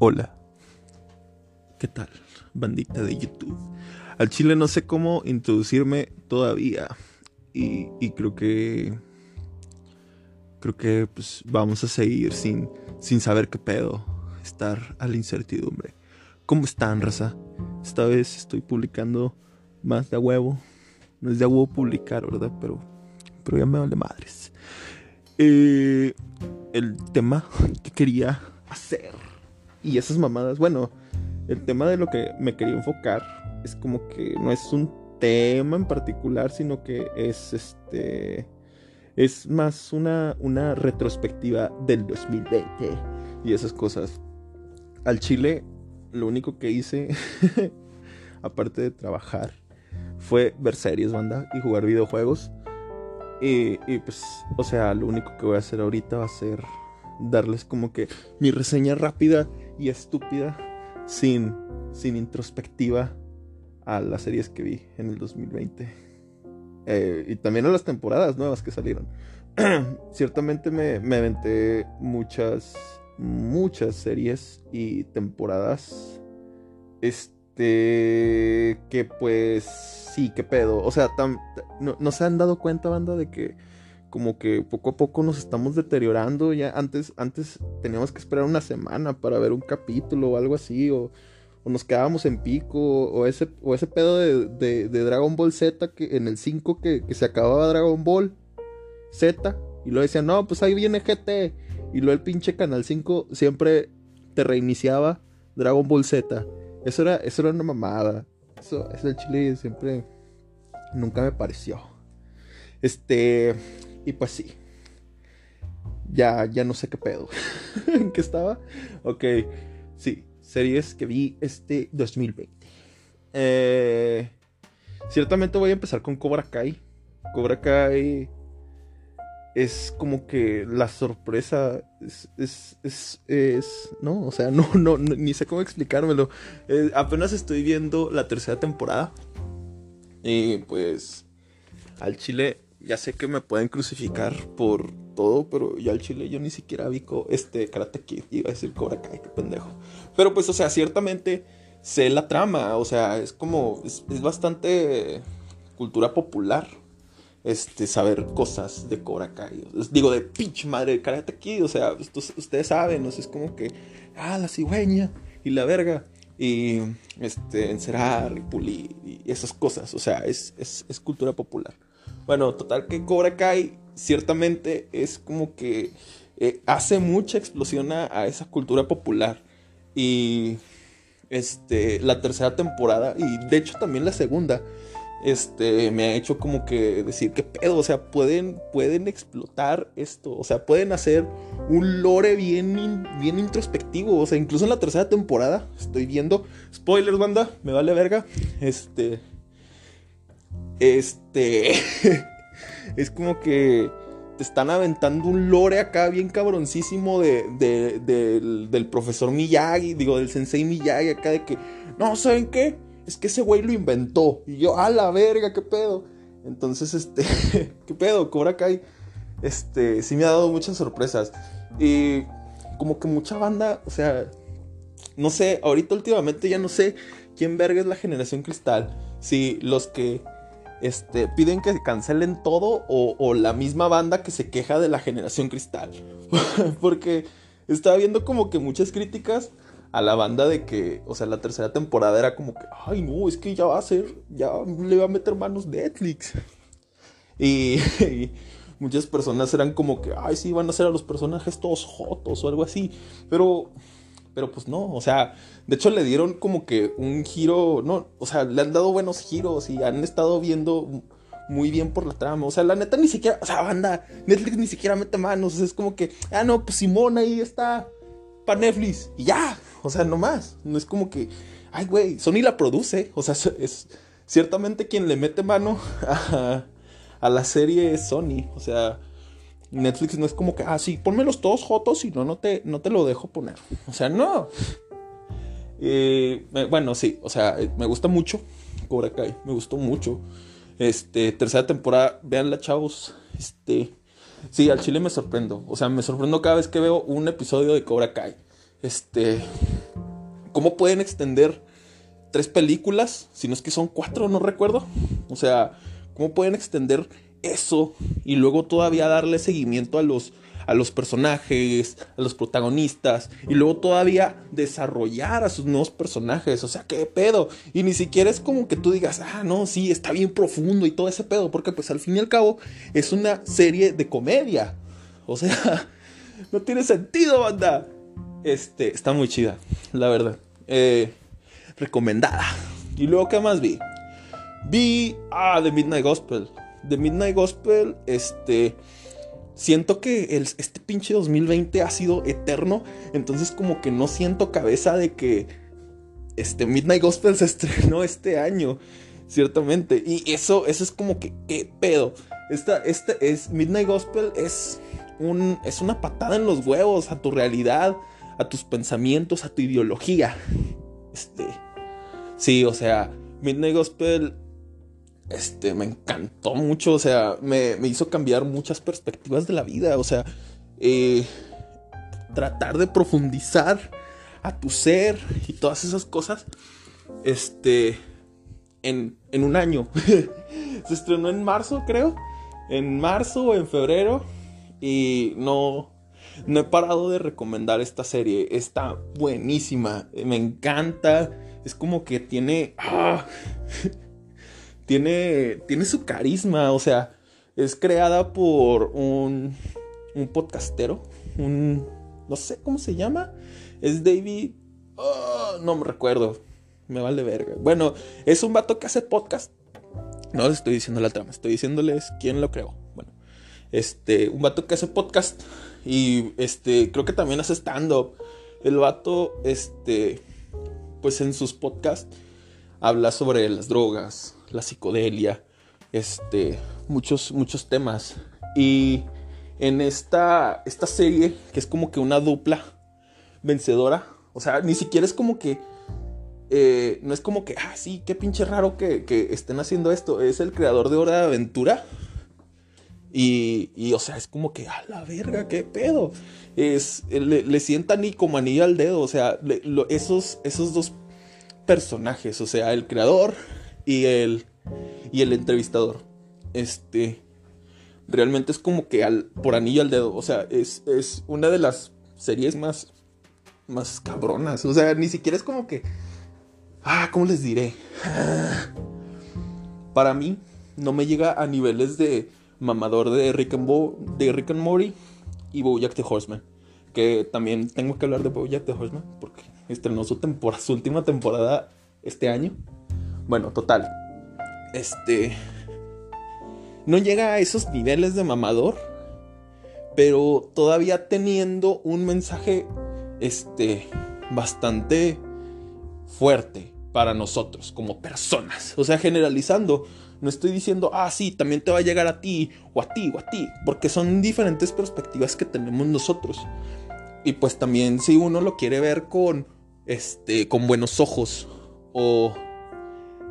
Hola. ¿Qué tal, bandita de YouTube? Al chile no sé cómo introducirme todavía. Y, y creo que. Creo que pues vamos a seguir sin, sin saber qué pedo. Estar a la incertidumbre. ¿Cómo están, raza? Esta vez estoy publicando más de a huevo. No es de a huevo publicar, ¿verdad? Pero, pero ya me vale madres. Eh, el tema que quería hacer y esas mamadas, bueno, el tema de lo que me quería enfocar es como que no es un tema en particular, sino que es este es más una, una retrospectiva del 2020 y esas cosas. Al Chile, lo único que hice, aparte de trabajar, fue ver series, banda, y jugar videojuegos. Y, y, pues, o sea, lo único que voy a hacer ahorita va a ser darles como que mi reseña rápida y estúpida, sin, sin introspectiva, a las series que vi en el 2020. Eh, y también a las temporadas nuevas que salieron. Ciertamente me, me aventé muchas, muchas series y temporadas. Este. Que pues. Sí, qué pedo. O sea, no, no, se han dado cuenta, banda, de que. Como que poco a poco nos estamos deteriorando. Ya antes, antes teníamos que esperar una semana para ver un capítulo o algo así. O, nos quedábamos en pico. O ese, o ese pedo de, de, de Dragon Ball Z que en el 5 que, que se acababa Dragon Ball Z. Y luego decían, no, pues ahí viene GT. Y luego el pinche Canal 5 siempre te reiniciaba Dragon Ball Z. Eso era, eso era una mamada. Eso, eso el chile siempre nunca me pareció. Este. Y pues sí. Ya, ya no sé qué pedo. ¿En qué estaba? Ok. Sí. Series que vi este 2020. Eh, ciertamente voy a empezar con Cobra Kai. Cobra Kai es como que la sorpresa es, es, es, es, no, o sea, no, no, ni sé cómo explicármelo. Eh, apenas estoy viendo la tercera temporada y pues al chile ya sé que me pueden crucificar por todo, pero ya al chile yo ni siquiera vi este Karate Kid, iba a decir Cobra Kai, qué pendejo. Pero pues, o sea, ciertamente sé la trama, o sea, es como, es, bastante cultura popular este, saber cosas de Cobra Kai. Digo, de pinche madre de Karate Kid. O sea, ustedes saben, ¿no? es como que, ah, la cigüeña y la verga. Y este, encerar y pulir y esas cosas. O sea, es, es cultura popular. Bueno, total que Cobra Kai ciertamente es como que eh, hace mucha explosión a, esa cultura popular. Y este, la tercera temporada, y de hecho también la segunda, este, me ha hecho como que decir, ¿qué pedo? O sea, pueden, pueden explotar esto, o sea, pueden hacer un lore bien, bien introspectivo, o sea, incluso en la tercera temporada estoy viendo, spoilers, banda, me vale verga, este, este, es como que te están aventando un lore acá bien cabroncísimo de, de, de del, del profesor Miyagi, digo, del sensei Miyagi acá de que, no, ¿saben qué? es que ese güey lo inventó. Y yo, a la verga, qué pedo. Entonces, este, qué pedo, Cobra Kai, este, sí me ha dado muchas sorpresas. Y como que mucha banda, o sea, no sé, ahorita últimamente ya no sé quién verga es la generación cristal. Si los que este, piden que cancelen todo o, la misma banda que se queja de la generación cristal. Porque estaba viendo como que muchas críticas a la banda de que, o sea, la tercera temporada era como que, ay, no, es que ya va a ser, ya le va a meter manos Netflix. Y, y muchas personas eran como que, ay, sí, van a ser a los personajes todos jotos o algo así. Pero, pero pues no, o sea, de hecho le dieron como que un giro, no, o sea, le han dado buenos giros y han estado viendo muy bien por la trama. O sea, la neta ni siquiera, o sea, banda, Netflix ni siquiera mete manos. Es como que, ah, no, pues Simón ahí está para Netflix y ya. O sea, no más. No es como que, ay, güey, Sony la produce. O sea, es ciertamente quien le mete mano a, a la serie es Sony. O sea, Netflix no es como que, ah, sí, ponmelos todos jotos y no, no te, no te lo dejo poner. O sea, no. Eh, bueno, sí, o sea, me gusta mucho Cobra Kai, me gustó mucho. Este, tercera temporada, veanla, chavos. Este, sí, al chile me sorprendo. O sea, me sorprendo cada vez que veo un episodio de Cobra Kai. Este, ¿Cómo pueden extender tres películas? Si no es que son cuatro, no recuerdo. O sea, ¿cómo pueden extender eso y luego todavía darle seguimiento a los a los personajes, a los protagonistas, y luego todavía desarrollar a sus nuevos personajes. O sea, qué pedo. Y ni siquiera es como que tú digas, ah, no, sí, está bien profundo y todo ese pedo, porque pues al fin y al cabo es una serie de comedia. O sea, no tiene sentido, banda. Este, está muy chida, la verdad. Eh, recomendada. Y luego, ¿qué más vi? Vi, ah, The Midnight Gospel. The Midnight Gospel, este siento que el, este pinche 2020 ha sido eterno. Entonces como que no siento cabeza de que este Midnight Gospel se estrenó este año. Ciertamente. Y eso, eso es como que, ¿qué pedo? Esta, este es, Midnight Gospel es, un, es una patada en los huevos a tu realidad, a tus pensamientos, a tu ideología. Este, sí, o sea, Midnight Gospel este, me encantó mucho, o sea, me, hizo cambiar muchas perspectivas de la vida, o sea, eh, tratar de profundizar a tu ser y todas esas cosas, este, en, en un año. Se estrenó en marzo, creo, en marzo o en febrero, y no, no he parado de recomendar esta serie, está buenísima, me encanta, es como que tiene... Ah, tiene, tiene su carisma, o sea, es creada por un, un podcastero, un, no sé cómo se llama, es David, oh, no me recuerdo, me vale verga. Bueno, es un vato que hace podcast, no les estoy diciendo la trama, estoy diciéndoles quién lo creó. Bueno, este, un vato que hace podcast y este, creo que también hace stand-up. El vato, este, pues en sus podcasts habla sobre las drogas, la psicodelia, este, muchos, muchos temas. Y en esta, esta serie, que es como que una dupla vencedora, o sea, ni siquiera es como que, eh, no es como que, ah, sí, qué pinche raro que, estén haciendo esto, es el creador de Hora de Aventura. Y, y, o sea, es como que, a la verga, qué pedo. Es, le, sientan ni como anillo al dedo, o sea, esos, esos dos personajes, o sea, el creador y el, y el entrevistador. Este, realmente es como que al, por anillo al dedo, o sea, es, es una de las series más, más cabronas, o sea, ni siquiera es como que, ah, ¿cómo les diré? Para mí, no me llega a niveles de mamador de Rick and, Bo, de Rick and Morty y Bojack the Horseman. Que también tengo que hablar de Bojack the Horseman porque estrenó su, temporada, su última temporada este año. Bueno, total. Este. No llega a esos niveles de mamador. Pero todavía teniendo un mensaje. Este. Bastante fuerte para nosotros como personas. O sea, generalizando. No estoy diciendo, ah, sí, también te va a llegar a ti, o a ti, o a ti. Porque son diferentes perspectivas que tenemos nosotros. Y pues también si uno lo quiere ver con, este, con buenos ojos. O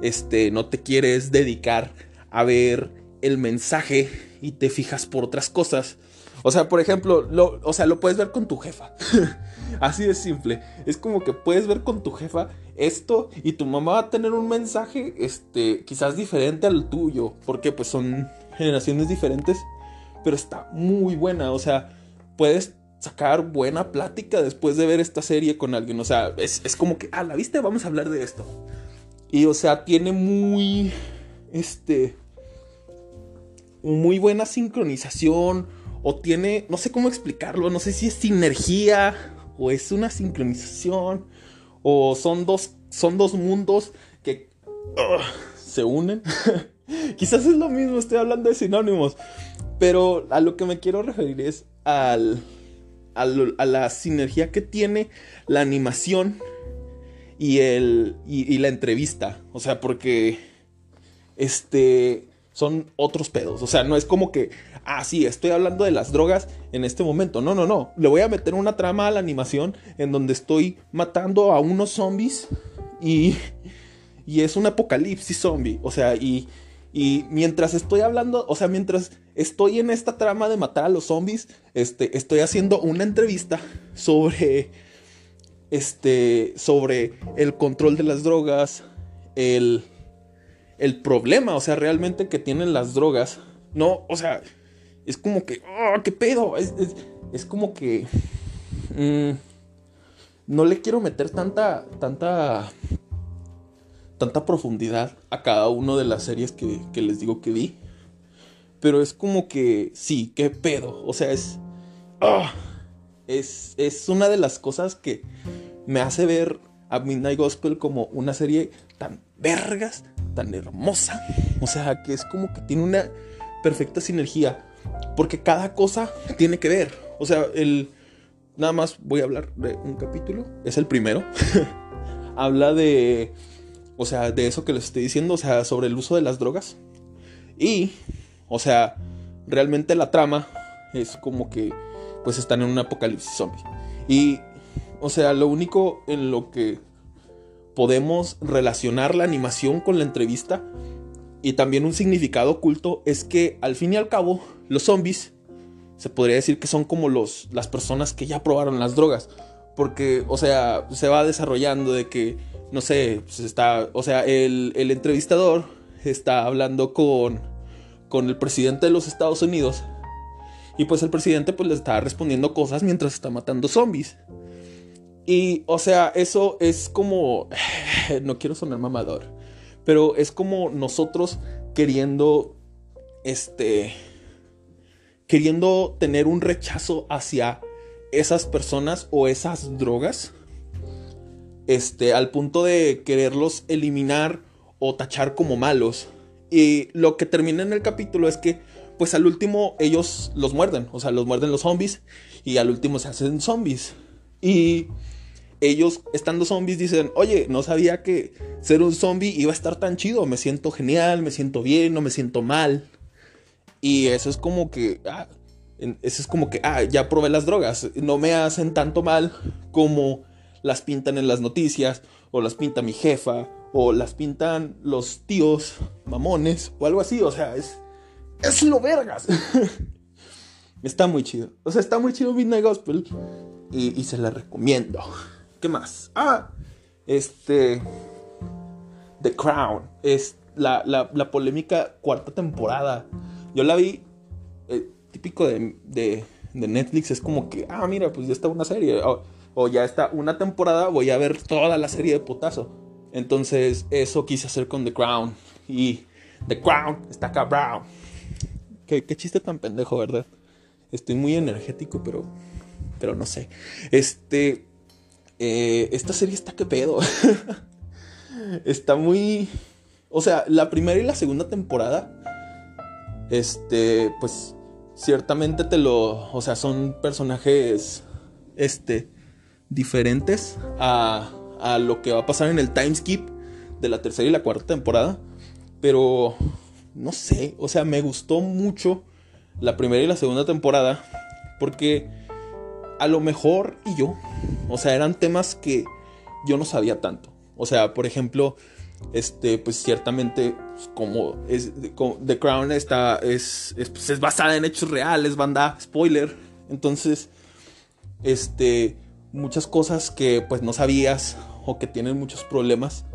este, no te quieres dedicar a ver el mensaje y te fijas por otras cosas. O sea, por ejemplo, lo, o sea, lo puedes ver con tu jefa. Así de simple. Es como que puedes ver con tu jefa esto y tu mamá va a tener un mensaje, este, quizás diferente al tuyo, porque pues son generaciones diferentes, pero está muy buena. O sea, puedes sacar buena plática después de ver esta serie con alguien. O sea, es, es como que, ah, la viste, vamos a hablar de esto. Y o sea, tiene muy, este, muy buena sincronización. O tiene, no sé cómo explicarlo, no sé si es sinergia o es una sincronización. O son dos, son dos mundos que se unen. Quizás es lo mismo, estoy hablando de sinónimos. Pero a lo que me quiero referir es al, a la sinergia que tiene la animación y, el, y, la entrevista. O sea, porque este son otros pedos. O sea, no es como que, ah, sí, estoy hablando de las drogas en este momento. No, no, no. Le voy a meter una trama a la animación en donde estoy matando a unos zombies y, y es un apocalipsis zombie. O sea, y, y mientras estoy hablando, o sea, mientras estoy en esta trama de matar a los zombies, este, estoy haciendo una entrevista sobre este, sobre el control de las drogas, el, el problema, o sea, realmente que tienen las drogas. No, o sea, es como que, oh, qué pedo! Es, como que... Mm, no le quiero meter tanta, tanta, tanta profundidad a cada una de las series que, que les digo que vi. Pero es como que, sí, qué pedo. O sea, es... Ah, es, es una de las cosas que me hace ver a Midnight Gospel como una serie tan vergas, tan hermosa. O sea, que es como que tiene una perfecta sinergia. Porque cada cosa tiene que ver. O sea, el... Nada más voy a hablar de un capítulo. Es el primero. Habla de... O sea, de eso que les estoy diciendo. O sea, sobre el uso de las drogas. Y... O sea, realmente la trama es como que pues están en un apocalipsis zombie. Y, o sea, lo único en lo que podemos relacionar la animación con la entrevista y también un significado oculto es que al fin y al cabo los zombies se podría decir que son como los, las personas que ya probaron las drogas. Porque, o sea, se va desarrollando de que, no sé, pues está, o sea, el, el entrevistador está hablando con, con el presidente de los Estados Unidos y pues el presidente pues le está respondiendo cosas mientras está matando zombies. Y o sea, eso es como... No quiero sonar mamador. Pero es como nosotros queriendo... Este... Queriendo tener un rechazo hacia esas personas o esas drogas. Este, al punto de quererlos eliminar o tachar como malos. Y lo que termina en el capítulo es que pues al último ellos los muerden, o sea, los muerden los zombies y al último se hacen zombies. Y ellos, estando zombies, dicen, oye, no sabía que ser un zombie iba a estar tan chido, me siento genial, me siento bien, no me siento mal. Y eso es como que, ah, eso es como que, ah, ya probé las drogas, no me hacen tanto mal como las pintan en las noticias, o las pinta mi jefa, o las pintan los tíos mamones, o algo así, o sea, es es lo vergas. está muy chido. O sea, está muy chido Midnight Gospel. Y, se la recomiendo. ¿Qué más? Ah, este. The Crown. Es la, polémica cuarta temporada. Yo la vi. Eh, típico de, de, Netflix. Es como que, ah, mira, pues ya está una serie. O, ya está una temporada. Voy a ver toda la serie de putazo. Entonces, eso quise hacer con The Crown. Y The Crown está acá, Qué, chiste tan pendejo, ¿verdad? Estoy muy energético, pero. Pero no sé. Este. Eh, esta serie está que pedo. está muy. O sea, la primera y la segunda temporada. Este. Pues. Ciertamente te lo. O sea, son personajes. Este. Diferentes a, a lo que va a pasar en el time skip de la tercera y la cuarta temporada. Pero no sé, o sea, me gustó mucho la primera y la segunda temporada porque a lo mejor y yo, o sea, eran temas que yo no sabía tanto. O sea, por ejemplo, este, pues ciertamente, pues, como es The Crown está, es, es, pues, es, basada en hechos reales, banda, spoiler. Entonces, este, muchas cosas que pues no sabías o que tienen muchos problemas,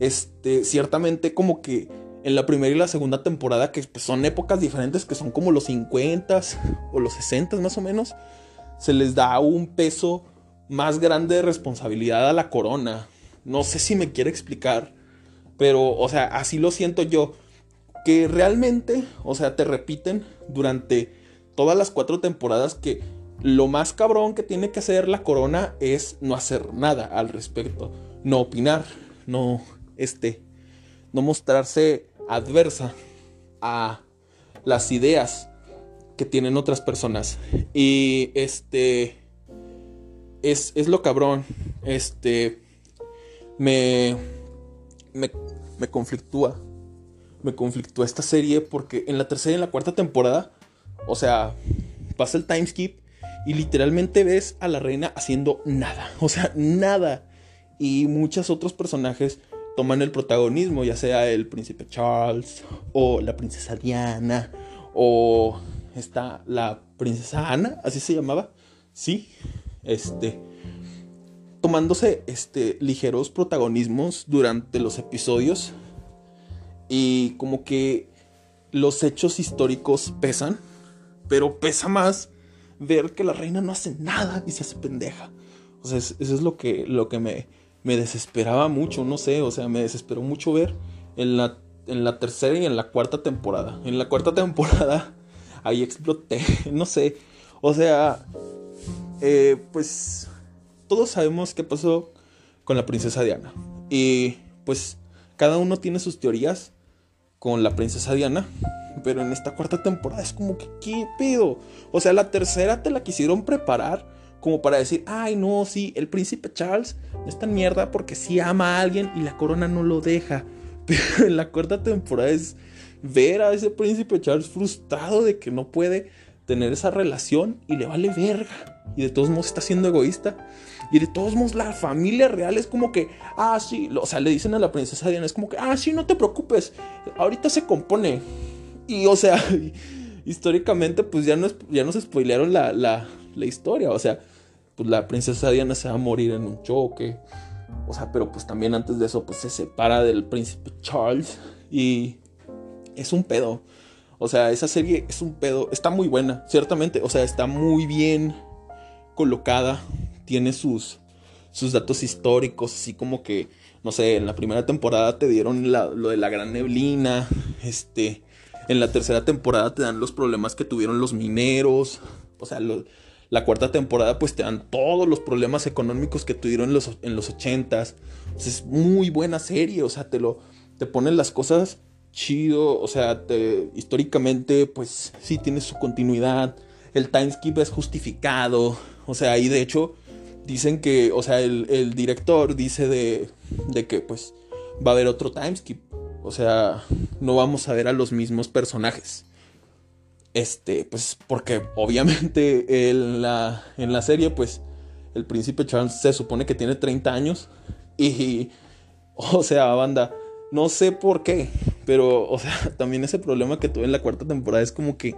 este, ciertamente como que en la primera y la segunda temporada, que pues, son épocas diferentes, que son como los 50 o los 60 más o menos, se les da un peso más grande de responsabilidad a la corona. No sé si me quiere explicar, pero, o sea, así lo siento yo. Que realmente, o sea, te repiten durante todas las cuatro temporadas que lo más cabrón que tiene que hacer la corona es no hacer nada al respecto, no opinar, no, este, no mostrarse adversa a las ideas que tienen otras personas. Y este es, es lo cabrón. Este me, me, me conflictúa. Me conflictúa esta serie porque en la tercera y en la cuarta temporada, o sea, pasa el time skip y literalmente ves a la reina haciendo nada. O sea, nada. Y muchos otros personajes toman el protagonismo, ya sea el príncipe Charles o la princesa Diana o está la princesa Ana, así se llamaba. Sí, este tomándose este, ligeros protagonismos durante los episodios y como que los hechos históricos pesan, pero pesa más ver que la reina no hace nada y se hace pendeja. O sea, eso es lo que, lo que me, me desesperaba mucho, no sé, o sea, me desesperó mucho ver en la, en la tercera y en la cuarta temporada. En la cuarta temporada ahí exploté, no sé, o sea, eh, pues todos sabemos qué pasó con la princesa Diana. Y pues cada uno tiene sus teorías con la princesa Diana. Pero en esta cuarta temporada es como que, ¿qué pedo? O sea, la tercera te la quisieron preparar como para decir, ay, no, sí, el príncipe Charles no es tan mierda porque sí ama a alguien y la corona no lo deja. Pero en la cuarta temporada es ver a ese príncipe Charles frustrado de que no puede tener esa relación y le vale verga. Y de todos modos está siendo egoísta. Y de todos modos la familia real es como que, ah, sí, o sea, le dicen a la princesa Diana, es como que, ah, sí, no te preocupes, ahorita se compone. Y, o sea, históricamente, pues ya nos, ya nos spoilearon la, la, la historia. O sea, pues la princesa Diana se va a morir en un choque. O sea, pero pues también antes de eso, pues se separa del príncipe Charles. Y es un pedo. O sea, esa serie es un pedo. Está muy buena, ciertamente. O sea, está muy bien colocada. Tiene sus, sus datos históricos, así como que, no sé, en la primera temporada te dieron lo de la gran neblina. Este, en la tercera temporada te dan los problemas que tuvieron los mineros. O sea, la cuarta temporada pues te dan todos los problemas económicos que tuvieron en los, en los 80 es muy buena serie. O sea, te lo... Te ponen las cosas chido, o sea, históricamente pues sí tiene su continuidad, el timeskip es justificado, o sea, y de hecho dicen que, o sea, el, director dice de, de, que pues va a haber otro timeskip, o sea, no vamos a ver a los mismos personajes. Este, pues porque obviamente en la, en la serie pues el príncipe Charles se supone que tiene 30 años y, o sea, banda, no sé por qué, pero, o sea, también ese problema que tuve en la cuarta temporada es como que,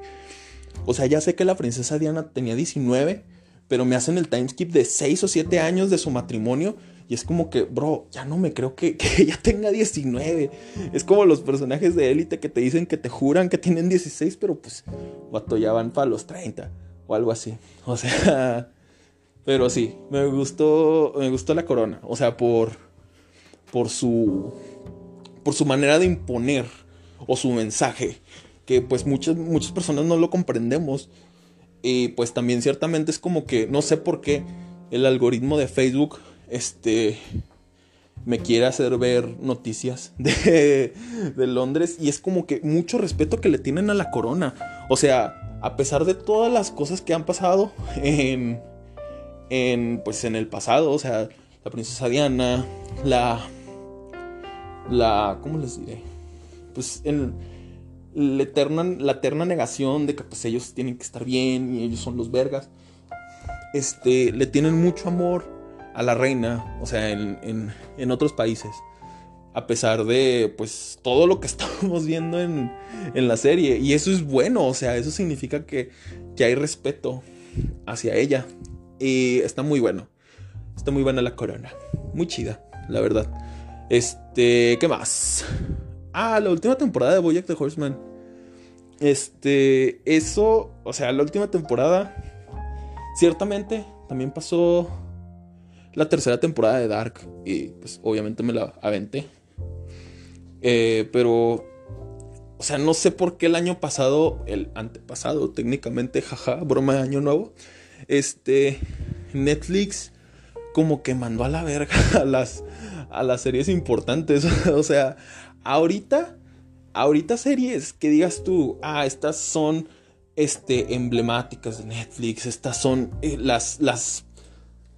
o sea, ya sé que la princesa Diana tenía 19, pero me hacen el timeskip de 6 o 7 años de su matrimonio. Y es como que, bro, ya no me creo que, que ella tenga 19. Es como los personajes de élite que te dicen que te juran que tienen 16, pero pues, vato, ya van para los 30 o algo así. O sea, pero sí, me gustó, me gustó la corona. O sea, por, por su por su manera de imponer o su mensaje, que pues muchas, muchas personas no lo comprendemos. Y pues también ciertamente es como que no sé por qué el algoritmo de Facebook este me quiere hacer ver noticias de, de, Londres y es como que mucho respeto que le tienen a la corona. O sea, a pesar de todas las cosas que han pasado en, en pues en el pasado, o sea, la princesa Diana, la la, ¿cómo les diré? Pues en la eterna, la eterna negación de que pues ellos tienen que estar bien y ellos son los vergas. Este, le tienen mucho amor a la reina, o sea, en, en, otros países. A pesar de, pues, todo lo que estamos viendo en, en, la serie. Y eso es bueno, o sea, eso significa que, que hay respeto hacia ella. Y está muy bueno. Está muy buena la corona. Muy chida, la verdad. Este, ¿qué más? Ah, la última temporada de Boyack the Horseman. Este, eso, o sea, la última temporada, ciertamente, también pasó la tercera temporada de Dark y pues obviamente me la aventé. Eh, pero, o sea, no sé por qué el año pasado, el antepasado técnicamente, jaja, broma de año nuevo, este, Netflix como que mandó a la verga a las, a las series importantes. o sea, ahorita, ahorita series que digas tú, ah, estas son este, emblemáticas de Netflix, estas son eh, las, las,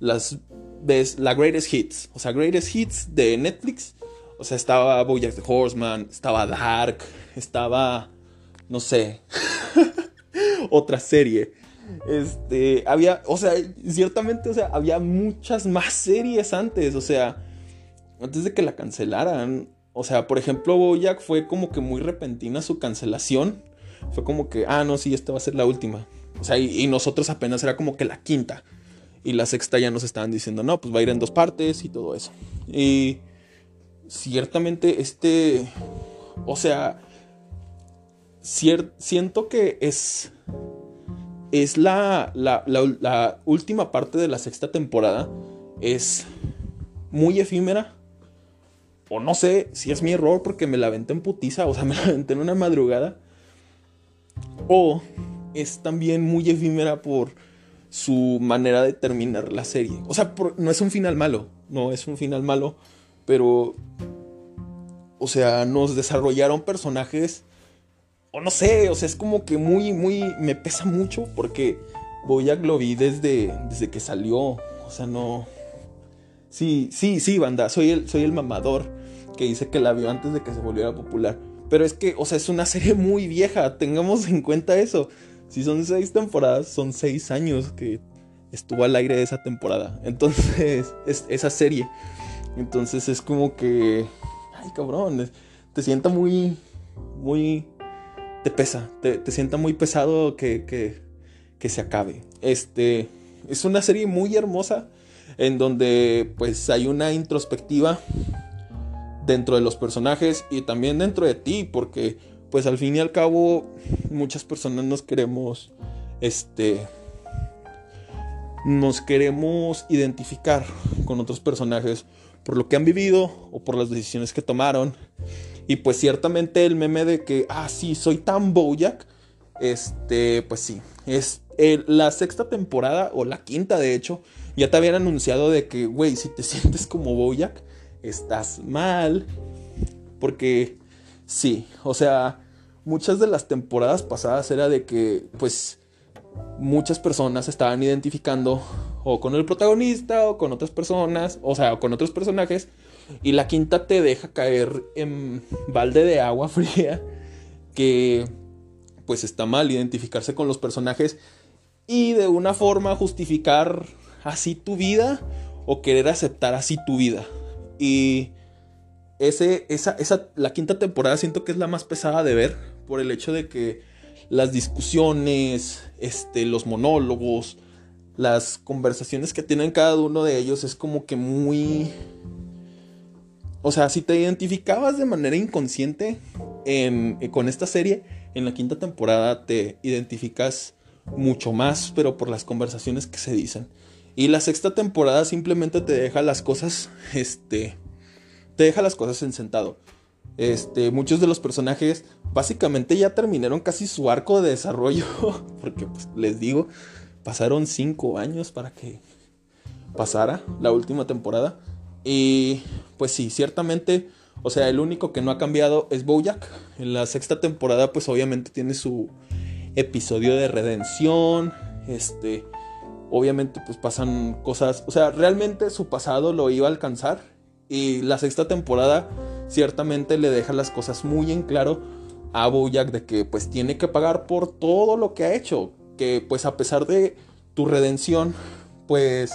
las, ves, la greatest hits, o sea, greatest hits de Netflix. O sea, estaba Bojack the Horseman, estaba Dark, estaba, no sé, otra serie. Este, había, o sea, ciertamente, o sea, había muchas más series antes, o sea, antes de que la cancelaran. O sea, por ejemplo, Bojack fue como que muy repentina su cancelación. Fue como que, ah, no, sí, esta va a ser la última. O sea, y, nosotros apenas era como que la quinta. Y la sexta ya nos estaban diciendo, no, pues va a ir en dos partes y todo eso. Y ciertamente este, o sea, siento que es, es la, la, la, última parte de la sexta temporada. Es muy efímera. O no sé si es mi error porque me la aventé en putiza, o sea, me la aventé en una madrugada. O es también muy efímera por su manera de terminar la serie. O sea, no es un final malo, no es un final malo, pero, o sea, nos desarrollaron personajes, o no sé, o sea, es como que muy, muy, me pesa mucho porque Boyack lo vi desde, desde que salió, o sea, no... Sí, sí, sí, banda, soy el, soy el mamador que dice que la vio antes de que se volviera popular. Pero es que, o sea, es una serie muy vieja, tengamos en cuenta eso. Si son seis temporadas, son seis años que estuvo al aire esa temporada. Entonces, es, esa serie. Entonces es como que. Ay, cabrón. Te sienta muy. Muy. Te pesa. Te, sienta muy pesado que, que, que se acabe. Este. Es una serie muy hermosa. En donde pues hay una introspectiva dentro de los personajes y también dentro de ti, porque pues al fin y al cabo muchas personas nos queremos, este, nos queremos identificar con otros personajes por lo que han vivido o por las decisiones que tomaron. Y pues ciertamente el meme de que, ah, sí, soy tan Bojack, este, pues sí, es la sexta temporada o la quinta de hecho, ya te habían anunciado de que, güey, si te sientes como Bojack, estás mal. Porque sí, o sea, muchas de las temporadas pasadas era de que, pues, muchas personas estaban identificando o con el protagonista o con otras personas, o sea, o con otros personajes. Y la quinta te deja caer en balde de agua fría que pues está mal identificarse con los personajes y de una forma justificar así tu vida o querer aceptar así tu vida. Y esa, esa, la quinta temporada siento que es la más pesada de ver por el hecho de que las discusiones, este, los monólogos, las conversaciones que tienen cada uno de ellos es como que muy... O sea, si te identificabas de manera inconsciente en, con esta serie, en la quinta temporada te identificas mucho más, pero por las conversaciones que se dicen. Y la sexta temporada simplemente te deja las cosas, este, te deja las cosas en sentado. Este, muchos de los personajes básicamente ya terminaron casi su arco de desarrollo, porque pues, les digo, pasaron cinco años para que pasara la última temporada. Y pues sí, ciertamente, o sea, el único que no ha cambiado es Bojack. En la sexta temporada, pues obviamente tiene su episodio de redención. Este, obviamente, pues pasan cosas. O sea, realmente su pasado lo iba a alcanzar. Y la sexta temporada ciertamente le deja las cosas muy en claro a Bojack de que pues tiene que pagar por todo lo que ha hecho, que pues a pesar de tu redención, pues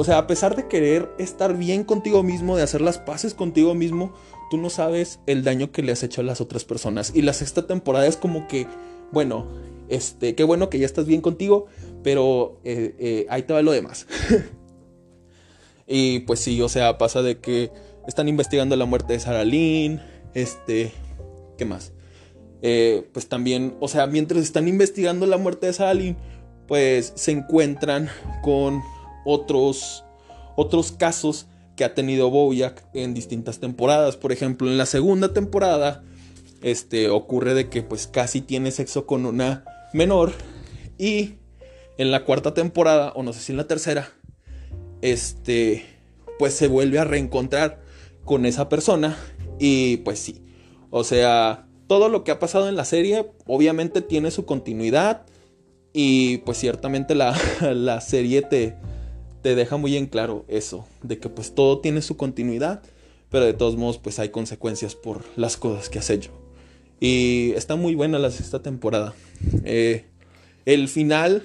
o sea, a pesar de querer estar bien contigo mismo, de hacer las paces contigo mismo, tú no sabes el daño que le has hecho a las otras personas. Y la sexta temporada es como que, bueno, este, qué bueno que ya estás bien contigo, pero eh, eh, ahí te va lo demás. y pues sí, o sea, pasa de que están investigando la muerte de Sarah Lynn. Este. ¿Qué más? Eh, pues también, o sea, mientras están investigando la muerte de Sarah Lynn, pues se encuentran con otros, otros casos que ha tenido Bojack en distintas temporadas. Por ejemplo, en la segunda temporada, este, ocurre de que pues casi tiene sexo con una menor. Y en la cuarta temporada, o no sé si en la tercera, este, pues se vuelve a reencontrar con esa persona. Y pues sí, o sea, todo lo que ha pasado en la serie obviamente tiene su continuidad. Y pues ciertamente la, la serie te, te deja muy en claro eso, de que pues todo tiene su continuidad, pero de todos modos pues hay consecuencias por las cosas que has hecho. Y está muy buena la sexta temporada. Eh, el final,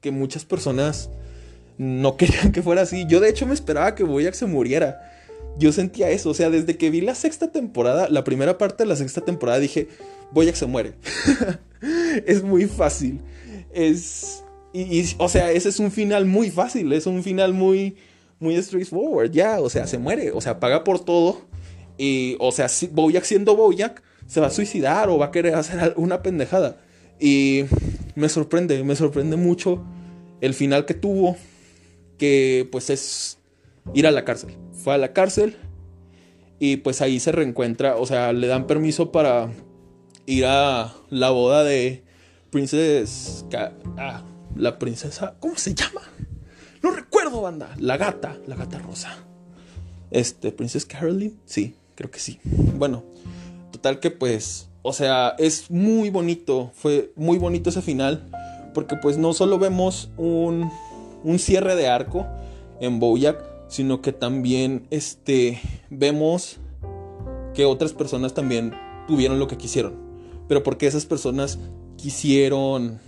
que muchas personas no querían que fuera así. Yo de hecho me esperaba que Boyack se muriera yo sentía eso. O sea, desde que vi la sexta temporada, la primera parte de la sexta temporada, dije, Boyack se muere. es muy fácil. Es. y, o sea, ese es un final muy fácil, es un final muy, muy straightforward, ya, o sea, se muere, o sea, paga por todo. Y, o sea, si siendo Bojack, se va a suicidar o va a querer hacer una pendejada. Y me sorprende, me sorprende mucho el final que tuvo, que pues es ir a la cárcel. Fue a la cárcel y pues ahí se reencuentra, o sea, le dan permiso para ir a la boda de Princess... Ah, la princesa... ¿Cómo se llama? No recuerdo, banda. La gata, la gata rosa. Este, Princess Caroline, sí, creo que sí. Bueno, total que pues, o sea, es muy bonito, fue muy bonito ese final, porque pues no solo vemos un, un cierre de arco en Bojack, sino que también este, vemos que otras personas también tuvieron lo que quisieron, pero porque esas personas quisieron,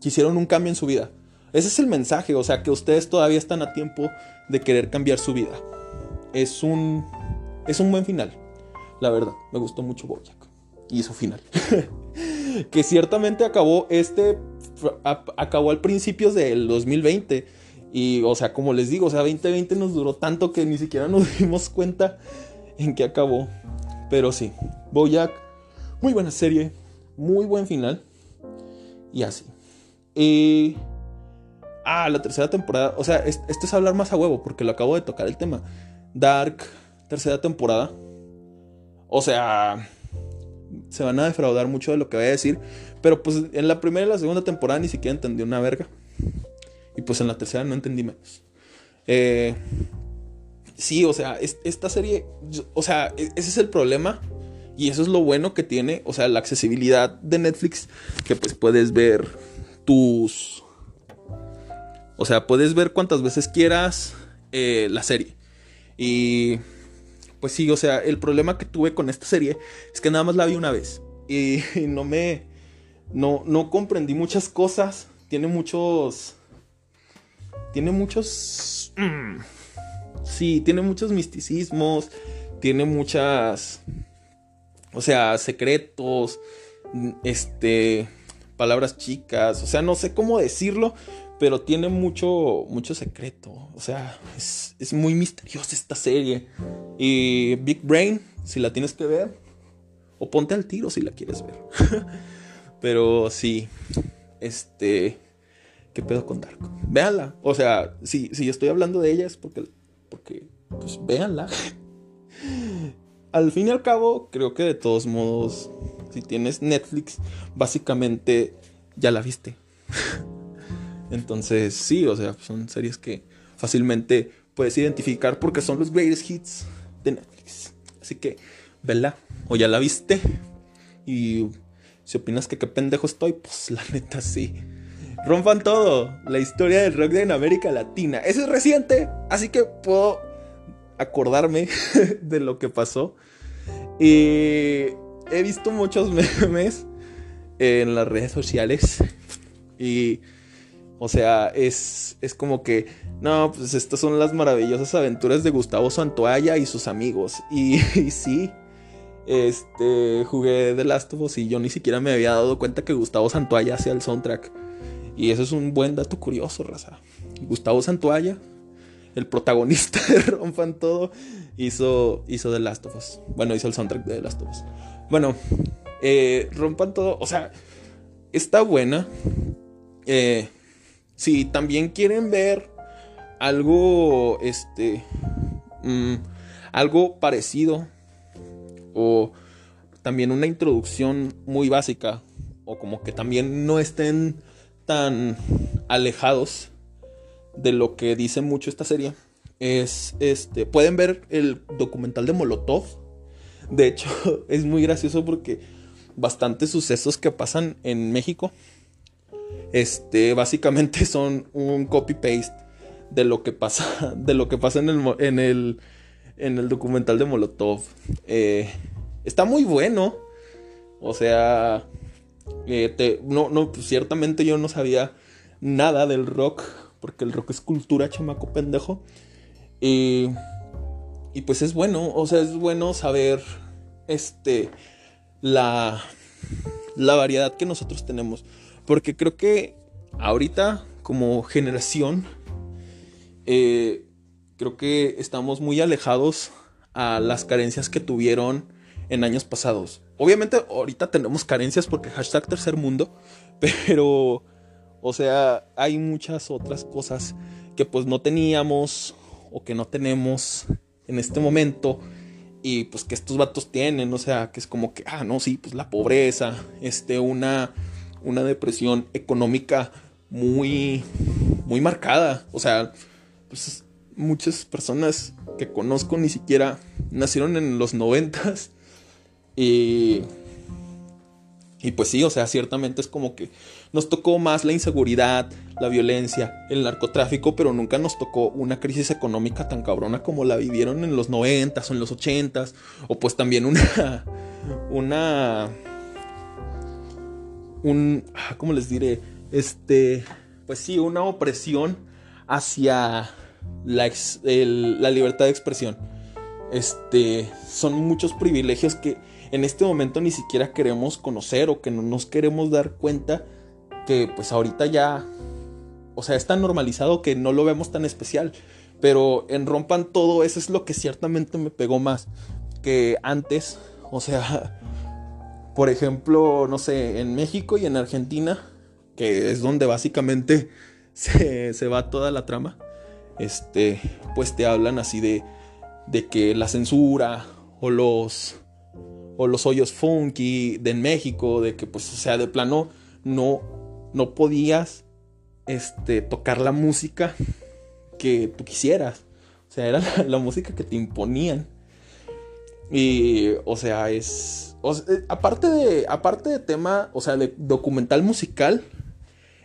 quisieron un cambio en su vida. Ese es el mensaje, o sea, que ustedes todavía están a tiempo de querer cambiar su vida. Es un, es un buen final, la verdad. Me gustó mucho Bojack y su final. que ciertamente acabó este, acabó al principios del 2020 y, o sea, como les digo, o sea, 2020 nos duró tanto que ni siquiera nos dimos cuenta en qué acabó. Pero sí, Bojack, muy buena serie, muy buen final. Y así. Y... Ah, la tercera temporada. O sea, esto es hablar más a huevo porque lo acabo de tocar el tema. Dark, tercera temporada. O sea, se van a defraudar mucho de lo que voy a decir. Pero pues en la primera y la segunda temporada ni siquiera entendí una verga. Y pues en la tercera no entendí menos. Eh, sí, o sea, esta serie, o sea, e, ese es el problema. Y eso es lo bueno que tiene, o sea, la accesibilidad de Netflix, que pues puedes ver tus... O sea, puedes ver cuantas veces quieras eh, la serie. Y pues sí, o sea, el problema que tuve con esta serie es que nada más la vi una vez. Y, no me... No, no comprendí muchas cosas. Tiene muchos tiene muchos... Sí, tiene muchos misticismos, tiene muchas... O sea, secretos, este... Palabras chicas, o sea, no sé cómo decirlo, pero tiene mucho, mucho secreto. O sea, es, es muy misteriosa esta serie. Y Big Brain, si la tienes que ver, o ponte al tiro si la quieres ver. pero sí, este... ¿Qué pedo con Dark? Véanla. O sea, si, si estoy hablando de ella es porque, porque pues véanla. al fin y al cabo, creo que de todos modos, si tienes Netflix, básicamente ya la viste. Entonces, sí, o sea, son series que fácilmente puedes identificar porque son los greatest hits de Netflix. Así que, vela, o ya la viste. Y si opinas que qué pendejo estoy, pues la neta sí. Rompan todo. La historia del rock en América Latina. Eso es reciente, así que puedo acordarme de lo que pasó. Y he visto muchos memes en las redes sociales. Y, o sea, es, es como que, no, pues estas son las maravillosas aventuras de Gustavo Santoalla y sus amigos. Y, sí, este, jugué The Last of Us y yo ni siquiera me había dado cuenta que Gustavo Santoalla hacía el soundtrack. Y eso es un buen dato curioso, raza. Gustavo Santuaya, el protagonista de Rompan Todo, hizo, hizo The Last of Us. Bueno, hizo el soundtrack de The Last of Us. Bueno, eh, Rompan Todo, o sea, está buena. Eh, si también quieren ver algo, este, mm, algo parecido, o también una introducción muy básica, o como que también no estén tan alejados de lo que dice mucho esta serie es este pueden ver el documental de Molotov. De hecho es muy gracioso porque bastantes sucesos que pasan en México este básicamente son un copy paste de lo que pasa de lo que pasa en el en el, en el documental de Molotov. Eh, está muy bueno. O sea eh, no, no, pues, ciertamente yo no sabía nada del rock, porque el rock es cultura, chamaco pendejo. y pues es bueno, o sea, es bueno saber este la la variedad que nosotros tenemos, porque creo que ahorita como generación, eh, creo que estamos muy alejados a las carencias que tuvieron en años pasados. Obviamente ahorita tenemos carencias porque hashtag tercer mundo, pero, o sea, hay muchas otras cosas que pues no teníamos o que no tenemos en este momento y pues que estos vatos tienen, o sea, que es como que, ah, no, sí, pues la pobreza, este, una, una depresión económica muy, muy marcada, o sea, pues muchas personas que conozco ni siquiera nacieron en los noventas. Y, y pues sí, o sea, ciertamente es como que nos tocó más la inseguridad, la violencia, el narcotráfico, pero nunca nos tocó una crisis económica tan cabrona como la vivieron en los noventas o en los ochentas, o pues también una, una, un, ah, ¿cómo les diré? Este, pues sí, una opresión hacia la, la libertad de expresión. Este, son muchos privilegios que en este momento ni siquiera queremos conocer o que no nos queremos dar cuenta que pues ahorita ya, o sea, es tan normalizado que no lo vemos tan especial. Pero en Rompan todo eso es lo que ciertamente me pegó más que antes. O sea, por ejemplo, no sé, en México y en Argentina, que es donde básicamente se, se va toda la trama, este, pues te hablan así de, de que la censura o los o los hoyos funky de México, de que pues o sea, de plano no no podías este tocar la música que tú quisieras. O sea, era la, música que te imponían. Y o sea, es eh, aparte de aparte de tema, o sea, de documental musical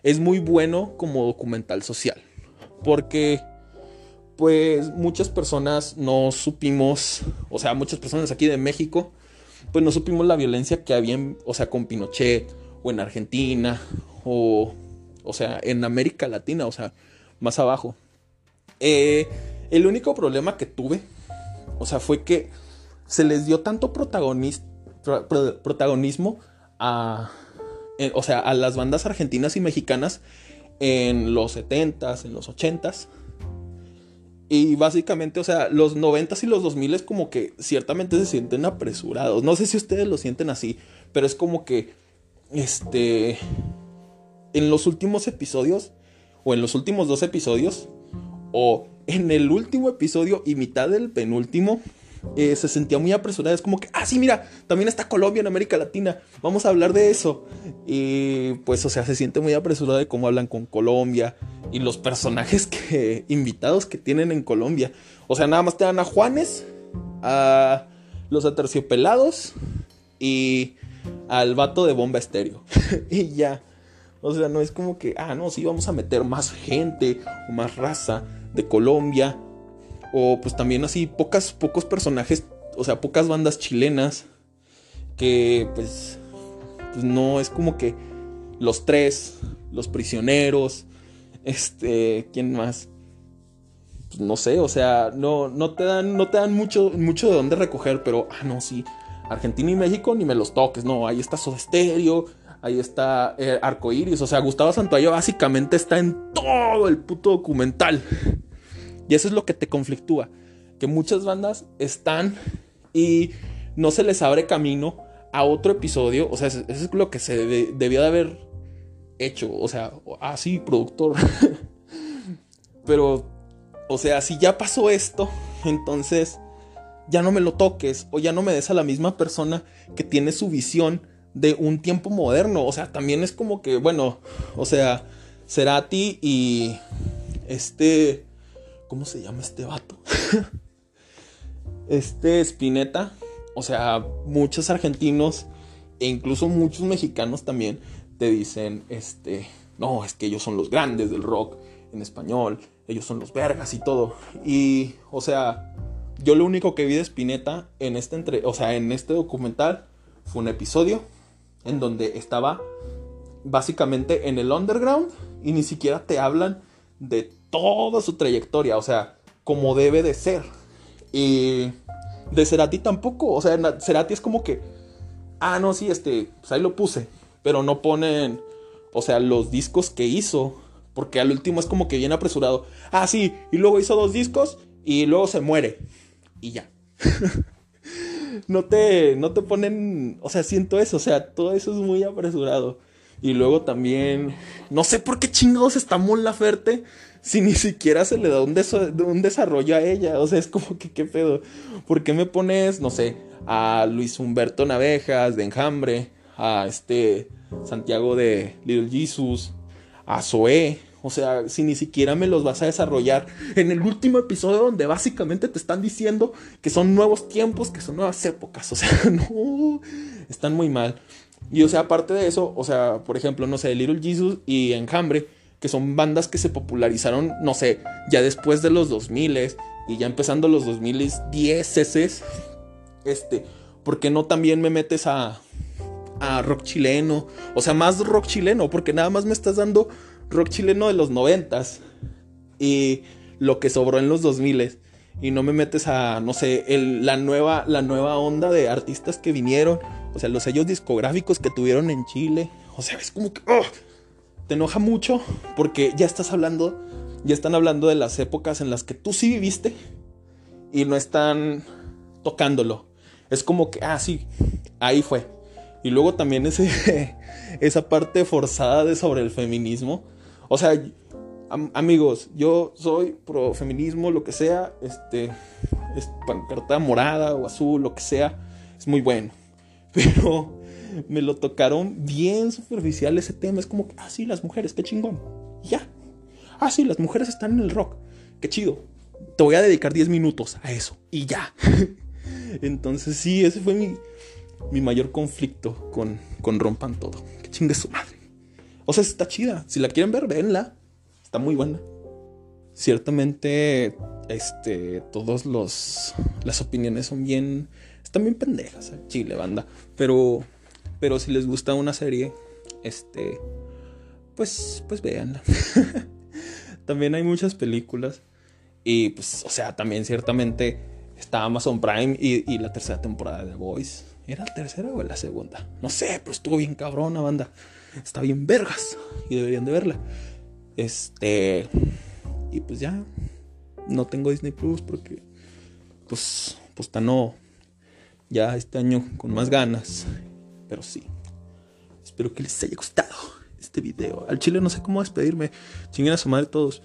es muy bueno como documental social, porque pues muchas personas no supimos, o sea, muchas personas aquí de México, pues no supimos la violencia que había, o sea, con Pinochet, o en Argentina, o, o sea, en América Latina, o sea, más abajo. Eh, el único problema que tuve, o sea, fue que se les dio tanto protagonismo a, o sea, a las bandas argentinas y mexicanas en los 70s, en los 80s, y básicamente, o sea, los 90 y los 2000 es como que ciertamente se sienten apresurados. No sé si ustedes lo sienten así, pero es como que, este, en los últimos episodios, o en los últimos dos episodios, o en el último episodio y mitad del penúltimo, eh, se sentía muy apresurada. Es como que, ah, sí, mira, también está Colombia en América Latina. Vamos a hablar de eso. Y pues, o sea, se siente muy apresurada de cómo hablan con Colombia y los personajes que, invitados que tienen en Colombia. O sea, nada más te dan a Juanes, a los aterciopelados y al vato de bomba estéreo. y ya. O sea, no es como que, ah, no, sí, vamos a meter más gente o más raza de Colombia o pues también así pocas, pocos personajes, o sea, pocas bandas chilenas que pues, pues no es como que los tres, los prisioneros, este, ¿quién más? Pues no sé, o sea, no, no te dan, no te dan mucho, mucho de dónde recoger, pero, ah, no, sí, Argentina y México ni me los toques, no, ahí está Soda Stereo, ahí está eh, Arcoiris, o sea, Gustavo Santuayo básicamente está en todo el puto documental. Y eso es lo que te conflictúa. Que muchas bandas están y no se les abre camino a otro episodio. O sea, eso es lo que se debió de haber hecho. O sea, así, productor. Pero, o sea, si ya pasó esto, entonces ya no me lo toques o ya no me des a la misma persona que tiene su visión de un tiempo moderno. O sea, también es como que, bueno, o sea, Cerati y este ¿Cómo se llama este vato? este Spinetta. O sea, muchos argentinos e incluso muchos mexicanos también te dicen, este, no, es que ellos son los grandes del rock en español, ellos son los vergas y todo. Y, o sea, yo lo único que vi de Spinetta en este, entre, o sea, en este documental fue un episodio en donde estaba básicamente en el underground y ni siquiera te hablan de toda su trayectoria, o sea, como debe de ser. Y de Cerati tampoco, o sea, Cerati es como que, ah, no, sí, este, pues ahí lo puse, pero no ponen, o sea, los discos que hizo Porque al último es como que bien apresurado. Ah, sí, y luego hizo dos discos y luego se muere. Y ya. no te, no te ponen, o sea, siento eso, o sea, todo eso es muy apresurado. Y luego también, no sé por qué chingados está Mon Laferte si ni siquiera se le da un, un, desarrollo a ella. O sea, es como que, ¿qué pedo? ¿Por qué me pones, no sé, a Luis Humberto Navejas de Enjambre, a este Santiago de Little Jesus, a Zoé? O sea, si ni siquiera me los vas a desarrollar en el último episodio donde básicamente te están diciendo que son nuevos tiempos, que son nuevas épocas. O sea, no, están muy mal. Y o sea, aparte de eso, o sea, por ejemplo, no sé, Little Jesus y Enjambre, que son bandas que se popularizaron, no sé, ya después de los 2000 y ya empezando los 2010 este, ¿por qué no también me metes a, a rock chileno? O sea, más rock chileno, porque nada más me estás dando rock chileno de los 90 y lo que sobró en los 2000 y no me metes a, no sé, la, nueva, la nueva onda de artistas que vinieron o sea, los sellos discográficos que tuvieron en Chile. O sea, es como que... ¡oh! Te enoja mucho porque ya estás hablando, ya están hablando de las épocas en las que tú sí viviste y no están tocándolo. Es como que, ah, sí, ahí fue. Y luego también ese, esa parte forzada de sobre el feminismo. O sea, amigos, yo soy pro feminismo, lo que sea, este, es pancarta morada o azul, lo que sea, es muy bueno. Pero me lo tocaron bien superficial ese tema. Es como que, ah, sí, las mujeres, qué chingón. ya. Ah, sí, las mujeres están en el rock. Qué chido. Te voy a dedicar 10 minutos a eso. Y ya. Entonces, sí, ese fue mi, mi mayor conflicto con, con Rompan Todo. Qué chingue su madre. O sea, está chida. Si la quieren ver, venla. Está muy buena. Ciertamente, este, todos los, las opiniones son bien están bien pendejas, eh, chile, banda. Pero, pero si les gusta una serie, este, pues, pues véanla. también hay muchas películas. Y pues, o sea, también ciertamente está Amazon Prime y, la tercera temporada de The Voice. ¿Era la tercera o la segunda? No sé, pero estuvo bien cabrona, banda. Está bien vergas. Y deberían de verla. Este. Y pues ya. No tengo Disney Plus porque. Pues. Pues está no ya este año con más ganas. Pero sí. Espero que les haya gustado este video. Al chile no sé cómo despedirme. Chinguen a su madre todos.